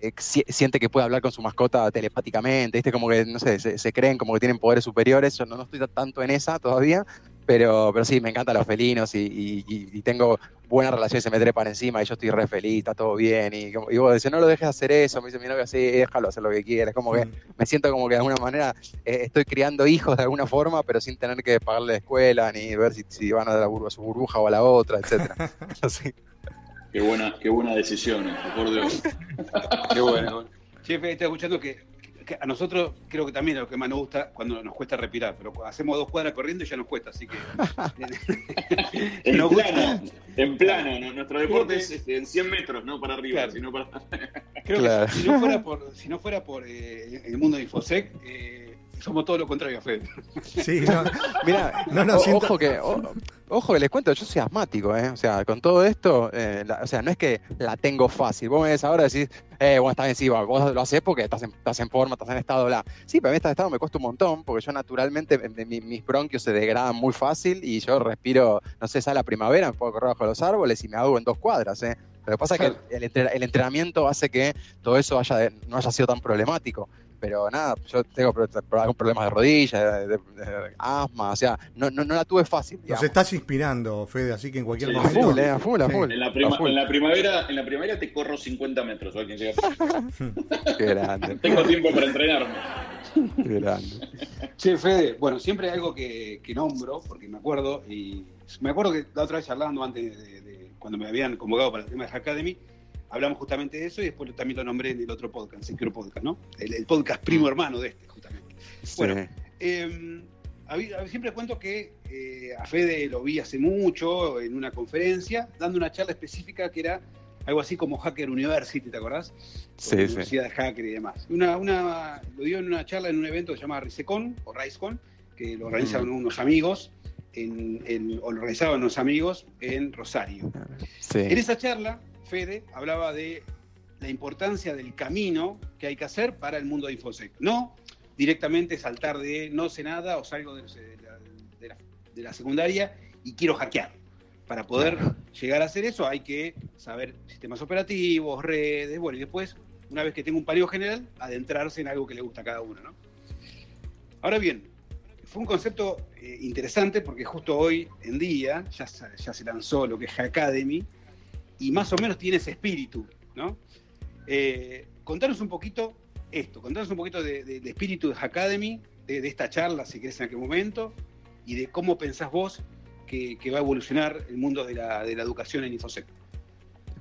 Eh, siente que puede hablar con su mascota telepáticamente, ¿viste? Como que, no sé, se, creen como que tienen poderes superiores. Yo no, no, estoy tanto en esa todavía, pero, pero sí, me encantan los felinos y, tengo buena relación, se me trepan encima y yo estoy re feliz, está todo bien. Y, y vos decís, no lo dejes hacer eso, me dice mi novia, sí, déjalo hacer lo que quieras. Como que me siento como que de alguna manera eh, estoy criando hijos de alguna forma, pero sin tener que pagarle la escuela ni ver si, si van a, la a su burbuja o a la otra, etcétera. Así. Qué buena, qué buena decisión, por Dios. qué bueno. Jefe, está escuchando que, a nosotros creo que también es lo que más nos gusta cuando nos cuesta respirar, pero hacemos dos cuadras corriendo y ya nos cuesta, así que. en, plano, en plano, nuestro deporte es este, en 100 metros, no para arriba, sino para. creo que si no fuera por, si no fuera por eh, el mundo de Infosec, eh, somos todo lo contrario, Fede. Sí, no, Mira, No, no, o- siento- ojo que o- ojo que les cuento, yo soy asmático, ¿eh? O sea, con todo esto, eh, la- o sea, no es que la tengo fácil. Vos me ves ahora y decís, eh, bueno, está bien, sí, vos lo haces porque estás en, estás en forma, estás en estado, bla. Sí, pero a mí estar en estado me cuesta un montón, porque yo naturalmente, eh, mi- mis bronquios se degradan muy fácil y yo respiro, no sé, sale la primavera, me puedo correr bajo los árboles y me hago en dos cuadras, ¿eh? Lo que pasa es que el, el entrenamiento hace que todo eso haya, no haya sido tan problemático. Pero nada, yo tengo algún problemas de rodilla, de, de- de asma, o sea, no, no, no la tuve fácil. nos digamos. estás inspirando, Fede, así que en cualquier Sí, A momento. full, eh, a full, Sí. full. En la, a prima- full. en la primavera, en la primavera te corro 50 metros. ¿o alguien llega? Qué grande, Tengo tiempo para entrenarme. qué grande. Che, Fede, bueno, siempre hay algo que, que nombro, porque me acuerdo, y me acuerdo que la otra vez charlando antes de, de- cuando me habían convocado para el tema de Academy, hablamos justamente de eso y después también lo nombré en el otro podcast, Secure Podcast, ¿no? El, el podcast primo hermano de este, justamente. Bueno, Sí. Eh, habí- siempre cuento que eh, a Fede lo vi hace mucho en una conferencia, dando una charla específica que era algo así como Hacker University, ¿te acordás? Sí, sí. Universidad de Hacker y demás. Una, una, lo dio en una charla en un evento que se llama RiceCon o RiceCon, que lo organizaban unos amigos, en, en- o lo organizaban unos amigos en Rosario. Sí. En esa charla, Fede hablaba de la importancia del camino que hay que hacer para el mundo de InfoSec. No directamente saltar de no sé nada o salgo de, de la, de la- de la secundaria y quiero hackear. Para poder llegar a hacer eso hay que saber sistemas operativos, redes, bueno, y después, una vez que tengo un paneo general, adentrarse en algo que le gusta a cada uno, ¿no? Ahora bien, fue un concepto eh, interesante porque justo hoy en día ya, ya se lanzó lo que es Hackademy y más o menos tiene ese espíritu, ¿no? Eh, contanos un poquito esto, contanos un poquito de- de- espíritu de Hackademy, de, esta charla, si querés, en aquel momento, y de cómo pensás vos que, va a evolucionar el mundo de la, la educación en InfoSec.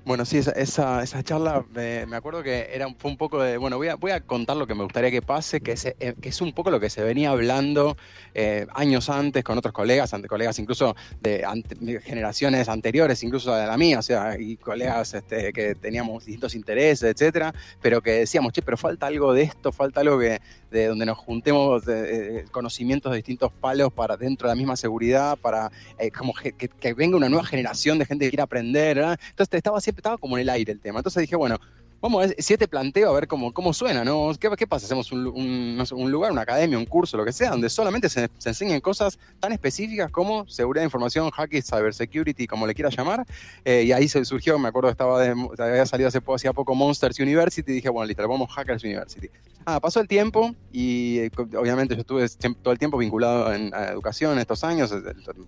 Bueno, sí, esa, esa, esa charla me, me acuerdo que era fue un poco de, bueno, voy a, voy a contar lo que me gustaría que pase, que es, eh, que es un poco lo que se venía hablando eh, años antes con otros colegas, ante colegas incluso de ante- generaciones anteriores, incluso de la mía, o sea, y colegas este, que teníamos distintos intereses, etcétera, pero que decíamos, che, pero falta algo de esto, falta algo que de donde nos juntemos de, eh, conocimientos de distintos palos para dentro de la misma seguridad, para eh, como que, que- venga una nueva generación de gente que quiera aprender, ¿verdad? Entonces estaba siempre estaba como en el aire el tema. Entonces dije, bueno, vamos a ver si este planteo a ver cómo, cómo suena, ¿no? ¿Qué, qué pasa? Hacemos un, lugar, una academia, un curso, lo que sea, donde solamente se, se enseñen cosas tan específicas como seguridad de información, hacking, cybersecurity, como le quieras llamar. Eh, y ahí se surgió, me acuerdo estaba de- había salido hace poco, Monsters University, y dije, bueno, listo, ponemos Hackers University. Ah, pasó el tiempo y eh, obviamente yo estuve todo el tiempo vinculado en a educación estos años, eh,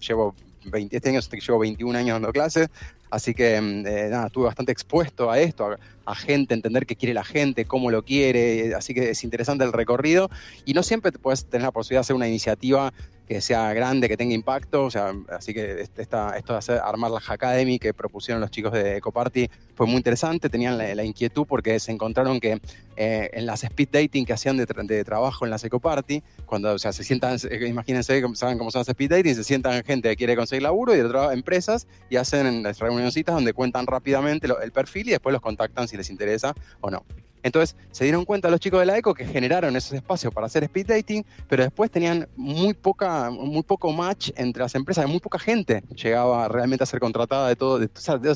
llevo 20, este año llevo 21 años dando clases, así que mm, eh, nada, estuve bastante expuesto a esto, a, a gente, entender qué quiere la gente, cómo lo quiere, así que es interesante el recorrido y no siempre puedes tener la posibilidad de hacer una iniciativa que sea grande, que tenga impacto, o sea, así que esta, esto de hacer, armar la Hackademy que propusieron los chicos de Ecoparty fue muy interesante, tenían la, inquietud porque se encontraron que eh, en las speed dating que hacían de, tra- de trabajo en las Ecoparty, cuando o sea, se sientan, eh, imagínense, saben cómo son las speed dating, se sientan gente que quiere conseguir laburo y de otras empresas y hacen las reunioncitas donde cuentan rápidamente el perfil y después los contactan si les interesa o no. Entonces se dieron cuenta los chicos de la ECO que generaron esos espacios para hacer speed dating, pero después tenían muy poca, muy poco match entre las empresas, muy poca gente llegaba realmente a ser contratada de todo, de, o sea, de-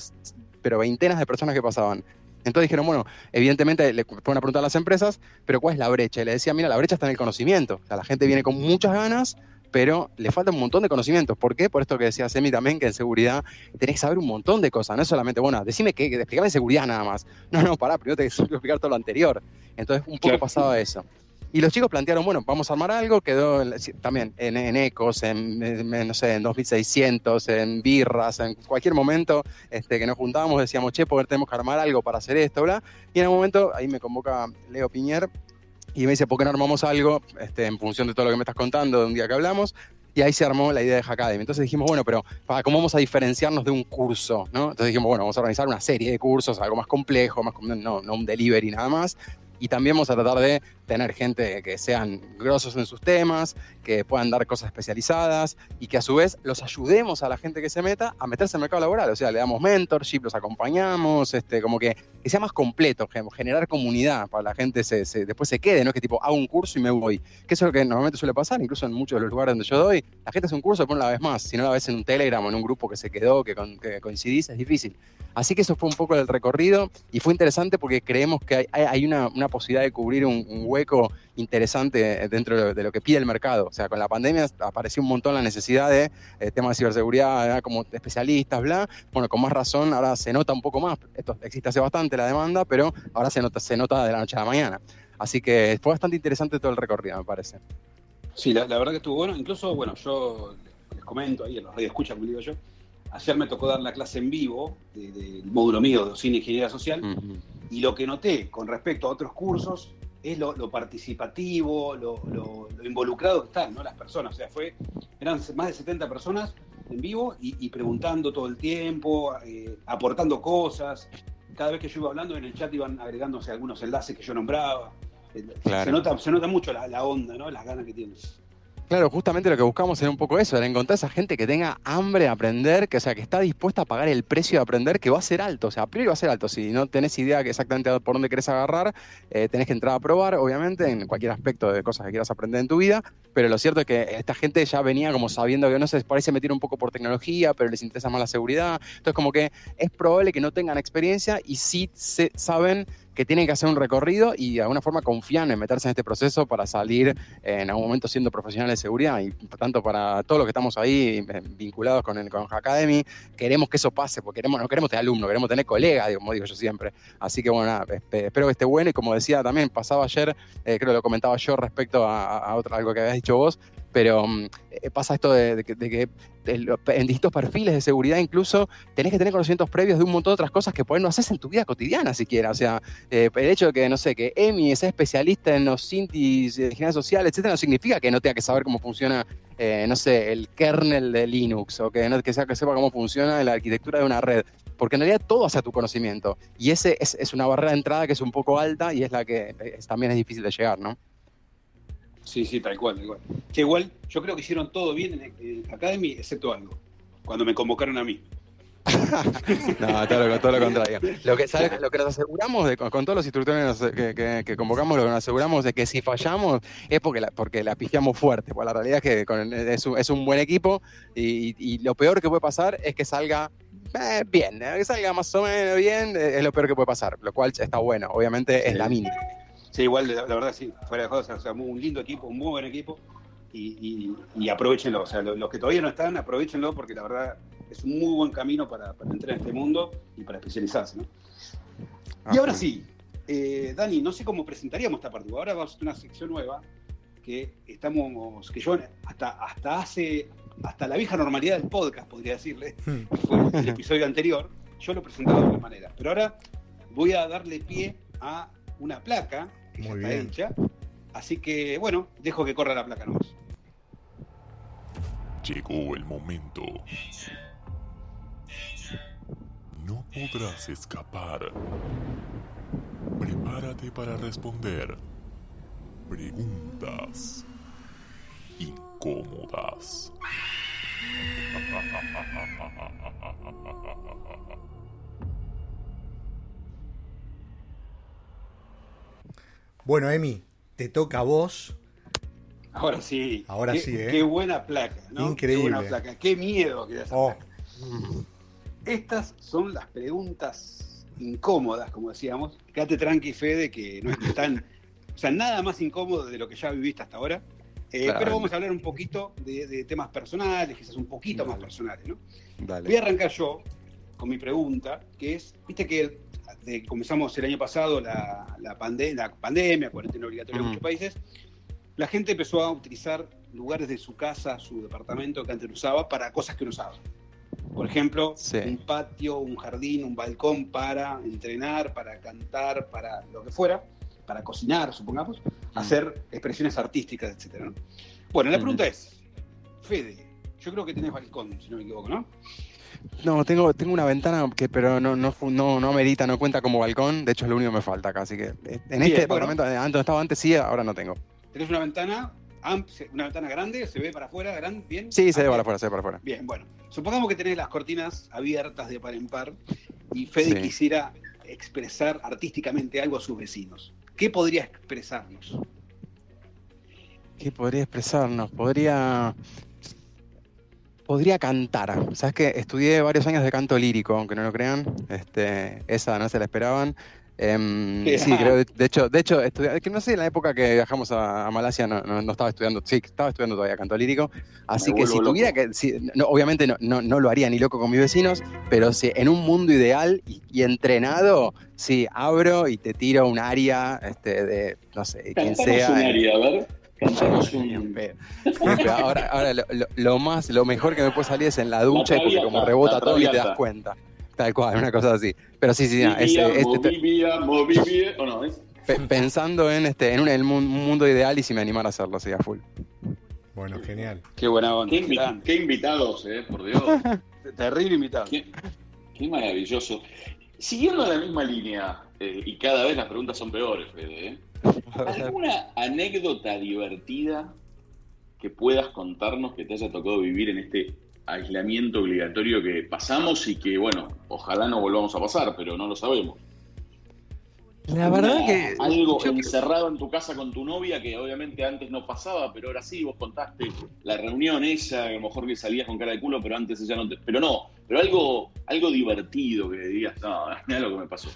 pero veintenas de personas que pasaban. Entonces dijeron, bueno, evidentemente le fueron a preguntar a las empresas, pero ¿cuál es la brecha? Y le decía, mira, la brecha está en el conocimiento. O la gente viene con muchas ganas, pero le falta un montón de conocimientos. ¿Por qué? Por esto que decía Semi también, que en seguridad tenés que saber un montón de cosas. No es solamente, bueno, decime qué, explícame seguridad nada más. No, no, pará, primero te que explicar todo lo anterior. Entonces, un poco Claro. pasaba eso. Y los chicos plantearon, bueno, vamos a armar algo, quedó en- también en, en ecos, en, en, no sé, en 2600, en birras, en cualquier momento este, que nos juntábamos decíamos, che, porque tenemos que armar algo para hacer esto, bla. Y en un momento ahí me convoca Leo Piñer y me dice, ¿por qué no armamos algo este, en función de todo lo que me estás contando de un día que hablamos? Y ahí se armó la idea de Hackademy. Entonces dijimos, bueno, pero ¿para cómo vamos a diferenciarnos de un curso? ¿no? Entonces dijimos, bueno, vamos a organizar una serie de cursos, algo más complejo, más no, no un delivery nada más. Y también vamos a tratar de tener gente que sean grosos en sus temas, que puedan dar cosas especializadas y que a su vez los ayudemos a la gente que se meta a meterse en el mercado laboral. O sea, le damos mentorship, los acompañamos, este, como que, que sea más completo, generar comunidad para la gente se, después se quede, no es que tipo hago un curso y me voy. Que eso es lo que normalmente suele pasar, incluso en muchos de los lugares donde yo doy. La gente hace un curso pone la vez más. Si no la ves en un Telegram o en un grupo que se quedó, que, coincidís, es difícil. Así que eso fue un poco el recorrido y fue interesante porque creemos que hay, una, posibilidad de cubrir un, hueco interesante dentro de lo que pide el mercado. O sea, con la pandemia apareció un montón la necesidad de eh, temas de ciberseguridad, como especialistas, bla. Bueno, con más razón ahora se nota un poco más. Esto existe hace bastante la demanda, pero ahora se nota, se nota de la noche a la mañana. Así que fue bastante interesante todo el recorrido, me parece. Sí, la, verdad que estuvo bueno. Incluso, bueno, yo les comento ahí en los escucha como digo yo, ayer me tocó dar la clase en vivo del módulo mío de cine e Ingeniería Social y lo que noté con respecto a otros cursos es lo, participativo, lo, involucrado que están ¿no? las personas. O sea, fue, eran más de 70 personas en vivo y, preguntando todo el tiempo, eh, aportando cosas. Cada vez que yo iba hablando en el chat iban agregándose algunos enlaces que yo nombraba. Eh, se, nota, se nota mucho la, la onda, ¿no? las ganas que tienes. Claro, justamente lo que buscamos era un poco eso, era encontrar esa gente que tenga hambre de aprender, que o sea, que está dispuesta a pagar el precio de aprender, que va a ser alto, o sea, a priori va a ser alto. Si no tenés idea exactamente por dónde querés agarrar, eh, tenés que entrar a probar, obviamente, en cualquier aspecto de cosas que quieras aprender en tu vida, pero lo cierto es que esta gente ya venía como sabiendo que no sé, se metieron un poco por tecnología, pero les interesa más la seguridad. Entonces, como que es probable que no tengan experiencia y sí se, saben que tienen que hacer un recorrido y de alguna forma confían en meterse en este proceso para salir en algún momento siendo profesionales de seguridad. Y tanto para todos los que estamos ahí eh, vinculados con el con Academy, queremos que eso pase, porque queremos, no queremos tener alumnos, queremos tener colegas, como digo yo siempre. Así que bueno, espero que esté bueno y como decía también, pasaba ayer, eh, creo que lo comentaba yo respecto a, a algo que habías dicho vos, pero mm, eh, pasa esto de, que en distintos perfiles de seguridad incluso tenés que tener conocimientos previos de un montón de otras cosas que por ahí no haces en tu vida cotidiana siquiera. O sea, eh, el hecho de que, no sé, que Emi sea especialista en los sintis de ingeniería social, etcétera, no significa que no tenga que saber cómo funciona, eh, no sé, el kernel de Linux o que, no, sea, que sepa cómo funciona la arquitectura de una red. Porque en realidad todo hace a tu conocimiento. Y ese es, es una barrera de entrada que es un poco alta y es la que también es difícil de llegar, ¿no? Sí, sí, tal cual, tal cual. Que igual, yo creo que hicieron todo bien en, Academy, excepto algo, cuando me convocaron a mí. no, todo lo, todo lo, contrario. Lo que, lo que nos aseguramos de, con, todos los instructores que, convocamos, lo que nos aseguramos de que si fallamos es porque la, porque la pifiamos fuerte. Porque la realidad es que es, un, es, un, buen equipo y, lo peor que puede pasar es que salga eh, bien, eh, que salga más o menos bien, eh, es lo peor que puede pasar, lo cual está bueno, obviamente es la mínima. Sí, igual, la, verdad, sí, fuera de cosas, o sea, un lindo equipo, un muy buen equipo, y, y, aprovechenlo. O sea, los, que todavía no están, aprovechenlo porque la verdad es un muy buen camino para, entrar en este mundo y para especializarse, ¿no? y ahora sí, eh, Dani, no sé cómo presentaríamos esta parte. Ahora vamos a hacer una sección nueva que estamos, que yo hasta, hasta hace, hasta la vieja normalidad del podcast, podría decirle, hmm. fue el episodio anterior, yo lo presentaba de otra manera. Pero ahora voy a darle pie a una placa que ya está hecha. Así que, bueno, dejo que corra la placa nomás. Llegó el momento. No podrás escapar. Prepárate para responder preguntas incómodas. Bueno, Emi, te toca a vos. Ahora sí. Ahora sí, ¿eh? Qué buena placa, ¿no? Increíble. Qué buena placa. Qué miedo que esa oh. Estas son las preguntas incómodas, como decíamos. Quédate tranqui, Fede, que no están. o sea, nada más incómodo de lo que ya viviste hasta ahora. Eh, pero vamos a hablar un poquito de, temas personales, quizás un poquito más personales, ¿no? Voy a arrancar yo con mi pregunta, que es, viste que comenzamos el año pasado la, la, la pandemia, cuarentena obligatoria en muchos países, la gente empezó a utilizar lugares de su casa, su departamento que antes no usaba, para cosas que no usaba. Por ejemplo, un patio, un jardín, un balcón para entrenar, para cantar, para lo que fuera, para cocinar, supongamos, hacer expresiones artísticas, etc. Bueno, la pregunta es, Fede, yo creo que tenés balcón, si no me equivoco, ¿no? No, tengo, tengo una ventana que pero no, no, no, no amerita, no cuenta como balcón. De hecho, es lo único que me falta acá. Así que eh, en Bien, este bueno. departamento, antes estaba antes sí, ahora no tengo. Tenés una ventana, una ventana grande, se ve para afuera, grande, bien. Sí, se ve Ah, para afuera, se ve para afuera. Bien, bueno. Supongamos que tenés las cortinas abiertas de par en par y Fede Sí. quisiera expresar artísticamente algo a sus vecinos. ¿Qué podría expresarnos? ¿Qué podría expresarnos? Podría. Podría cantar. Sabes que estudié varios años de canto lírico, aunque no lo crean. Este, esa no se la esperaban. Em, sí, creo, de, hecho, de hecho, estudié- que no sé, en la época que viajamos a, a Malasia no, no- no estaba estudiando, sí, estaba estudiando todavía canto lírico, así Me que si tuviera loco. que, si- no, obviamente no, lo haría ni loco con mis vecinos, pero si en un mundo ideal y, y entrenado, sí, abro y te tiro un área, este, de, no sé, quien sea. un área, a ver. Ahora, ahora lo, más, lo mejor que me puede salir es en la ducha, y porque como rebota todo y te das cuenta. Tal cual, una cosa así. Pero sí, sí, no, es, Vivía, es- este, movivía, movivía, o no, es. pe- pensando en este, en un, en un mundo ideal y si me animara a hacerlo, sí, a full. Bueno, genial. Qué buena onda. Qué, invi- grande. qué invitados, eh, por Dios. Terrible invitado. Qué, qué maravilloso. Siguiendo la misma línea, eh, y cada vez las preguntas son peores, Fede, ¿eh? ¿alguna anécdota divertida que puedas contarnos que te haya tocado vivir en este aislamiento obligatorio que pasamos y que, bueno, ojalá no volvamos a pasar, pero no lo sabemos? La verdad Una- que. Algo encerrado en tu casa con tu novia que obviamente antes no pasaba, pero ahora sí, vos contaste la reunión esa, a lo mejor que salías con cara de culo, pero antes ella no te... Pero no, pero algo, algo divertido que digas, no, mira lo que me pasó.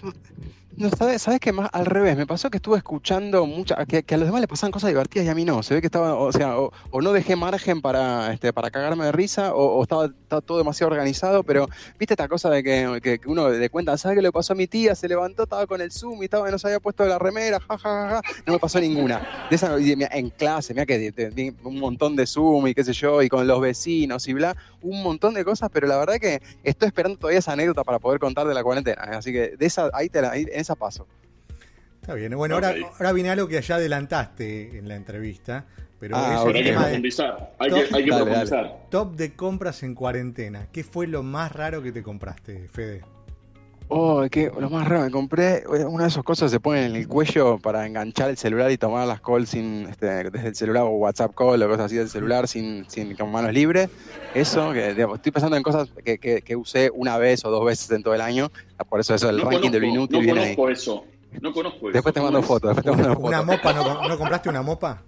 No, ¿sabes, sabes que más al revés? Me pasó que estuve escuchando mucha, que, que a los demás le pasaban cosas divertidas y a mí no. Se ve que estaba, o sea, o, o no dejé margen para, este, para cagarme de risa, o, estaba, todo demasiado organizado, pero viste esta cosa de que, que- uno le cuenta, ¿sabes qué le pasó a mi tía? Se levantó, estaba con el Zoom y estaba, no se había puesto la remera, ja, ja, ja, ja. No me pasó ninguna. De esa, en clase, mira que de- un montón de Zoom y qué sé yo, y con los vecinos y bla, un montón de cosas, pero la verdad que estoy esperando todavía esa anécdota para poder contar de la cuarentena. ¿eh? Así que de esa, ahí, te la- ahí- en esa paso. Está bien. Bueno, ahora, ahora viene algo que ya adelantaste en la entrevista, pero Ah, hay que tema de profundizar, hay Top- que, hay que Dale, profundizar. top de compras en cuarentena. ¿Qué fue lo más raro que te compraste, Fede? Oh, es que lo más raro, me compré eh, una de esas cosas que se ponen en el cuello para enganchar el celular y tomar las calls sin, este, desde el celular o WhatsApp call o cosas así del celular sin, sin con manos libres. Eso, que digamos, estoy pensando en cosas que, que- que usé una vez o dos veces en todo el año. Por eso eso, el No ranking de lo conozco, inútil no viene ahí. conozco eso. No conozco eso. Después te mando fotos, después te mando ¿Una fotos. mopa? ¿No, no compraste una mopa?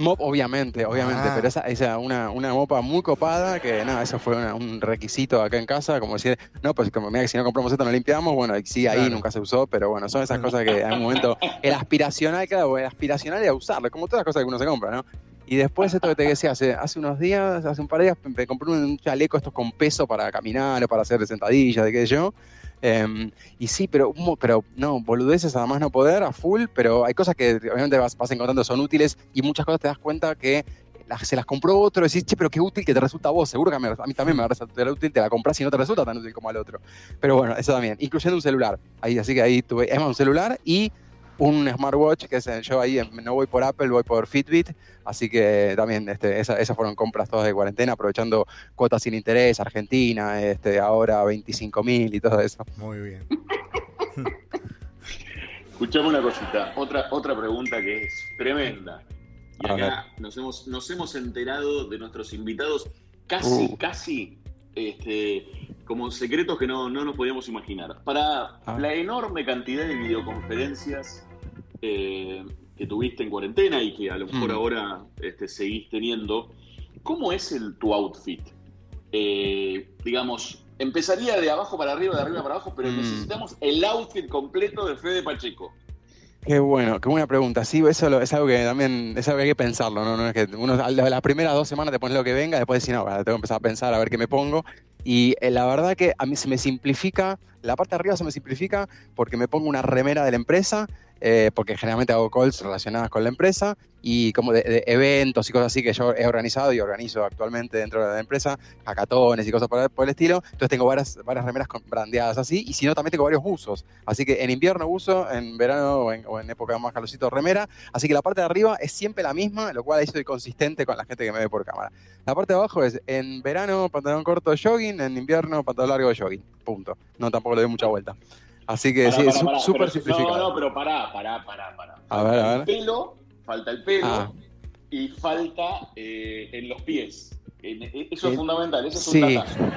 Mop, obviamente, obviamente, Ah. pero esa, esa una, una mopa muy copada, que nada, eso fue una- un requisito acá en casa, como decir, no, pues como mira que si no compramos esto no limpiamos, bueno, y sí, ahí Claro. nunca se usó, pero bueno, son esas cosas que en un momento, el aspiracional, claro, el aspiracional era usarlo, como todas las cosas que uno se compra, ¿no? Y después esto que te decía, hace, hace unos días, hace un par de días, me compré un chaleco estos con peso para caminar o para hacer sentadillas, de qué yo. Em, y sí, pero, pero no, boludeces además no poder, a full, pero hay cosas que obviamente vas, vas encontrando son útiles y muchas cosas te das cuenta que las- se las compró otro, decís, che, pero qué útil que te resulta a vos, seguro que a mí, a mí también me va a resultar útil, te la compras y no te resulta tan útil como al otro. Pero bueno, eso también, incluyendo un celular, ahí, así que ahí tuve, es más, un celular y un smartwatch, que es, eh, yo ahí no voy por Apple, voy por Fitbit, así que también este, esa- esas fueron compras todas de cuarentena, aprovechando cuotas sin interés, Argentina, este, ahora 25 mil y todo eso. Muy bien. Escuchame una cosita, otra, otra pregunta que es tremenda. Y acá nos hemos, nos hemos enterado de nuestros invitados casi, Uh. casi este, como secretos que no, no nos podíamos imaginar. Para Ah. la enorme cantidad de videoconferencias eh, que tuviste en cuarentena y que a lo mejor Mm. ahora este, seguís teniendo, ¿cómo es el, tu outfit? Eh, digamos, empezaría de abajo para arriba, de arriba para abajo, pero Mm. necesitamos el outfit completo de Fede Pacheco. Qué bueno, qué buena pregunta. Sí, eso lo- es algo que también es algo que hay que pensarlo, ¿no? No es que uno las primeras dos semanas te pones lo que venga, después decís, no, tengo que empezar a pensar a ver qué me pongo. Y eh, la verdad que a mí se me simplifica, la parte de arriba se me simplifica porque me pongo una remera de la empresa eh, porque generalmente hago calls relacionadas con la empresa y como de, eventos y cosas así que yo he organizado y organizo actualmente dentro de la empresa, hackatones y cosas por, el estilo. Entonces tengo varias, varias remeras brandeadas así y si no también tengo varios usos. Así que en invierno uso, en verano o en, época más calorcito remera. Así que la parte de arriba es siempre la misma, lo cual ahí estoy consistente con la gente que me ve por cámara. La parte de abajo es en verano pantalón corto de jogging, en invierno pantalón largo de jogging. Punto. No tampoco le doy mucha vuelta. Así que sí, es súper simplificado. No, no, pero pará, pará, pará, pará. A ver, a ver. El pelo falta el pelo ah. y falta eh, en los pies. Eso es fundamental, eso es sí. un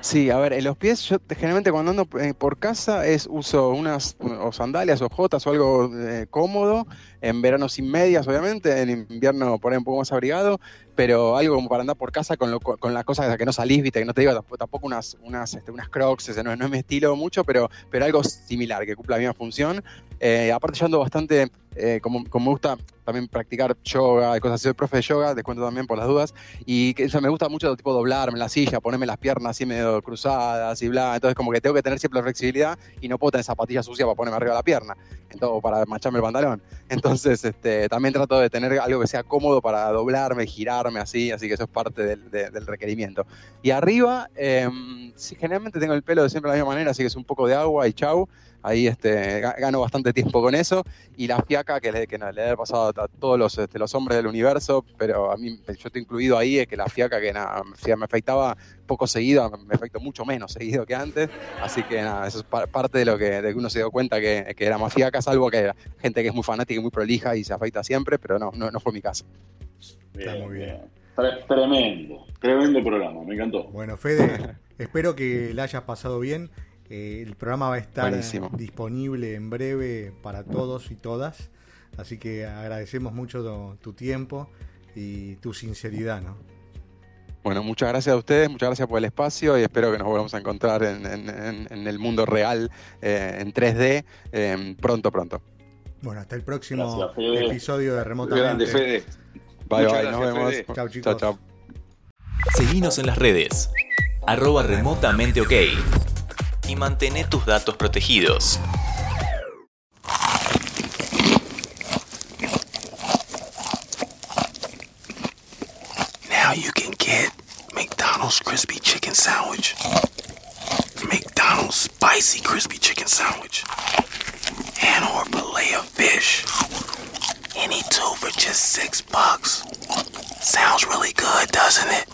Sí, a ver, en los pies yo generalmente cuando ando eh, por casa es uso unas o sandalias o jotas o algo eh, cómodo, en verano sin medias obviamente, en invierno por ahí un poco más abrigado, pero algo como para andar por casa con, lo, con las cosas que no salís, viste, que no te digo tampoco unas, unas, este, unas crocs, no, no, es mi estilo mucho, pero, pero algo similar, que cumpla la misma función. Eh, aparte yo ando bastante, como, como me gusta también practicar yoga cosas así, soy profe de yoga, te cuento también por las dudas, y que, me gusta mucho tipo doblarme la silla, ponerme las piernas así medio cruzadas y bla. Entonces, como que tengo que tener siempre flexibilidad y no puedo tener zapatillas sucias para ponerme arriba de la pierna, entonces, para mancharme el pantalón. Entonces, este, también trato de tener algo que sea cómodo para doblarme, así, así que eso es parte del, requerimiento. Y arriba, em, generalmente tengo el pelo de siempre de la misma manera, así que es un poco de agua y chau ahí este, gano bastante tiempo con eso. Y la fiaca que le, que le he pasado a todos los, este, los hombres del universo, pero a mí yo estoy incluido ahí, es que la fiaca que nada, me afectaba poco seguido, me afectó mucho menos seguido que antes. Así que nada, eso es parte de lo que, de uno se dio cuenta que, que, era más fiaca, salvo que gente que es muy fanática y muy prolija y se afecta siempre, pero no, no, fue mi caso. Está muy bien. Tremendo, tremendo programa, me encantó. Bueno, Fede, espero que la hayas pasado bien. Eh, el programa va a estar disponible en breve para todos y todas. Así que agradecemos mucho tu, tiempo y tu sinceridad, ¿no? Bueno, muchas gracias a ustedes, muchas gracias por el espacio y espero que nos volvamos a encontrar en, el mundo real, eh, en 3D, em, pronto, pronto. Bueno, hasta el próximo episodio de Remotamente. Fede. Bye, bye, nos vemos. Chao, chicos. Chao, Seguinos en las redes. Arroba remotamente ok y mantén tus datos protegidos. Now you can get McDonald's crispy chicken sandwich. McDonald's spicy crispy chicken sandwich. And or fillet of fish. Any two for just six bucks. Sounds really good, doesn't it?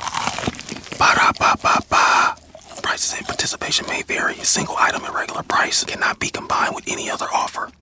Ba da ba ba ba. Prices and participation may vary. Single item at regular price cannot be combined with any other offer.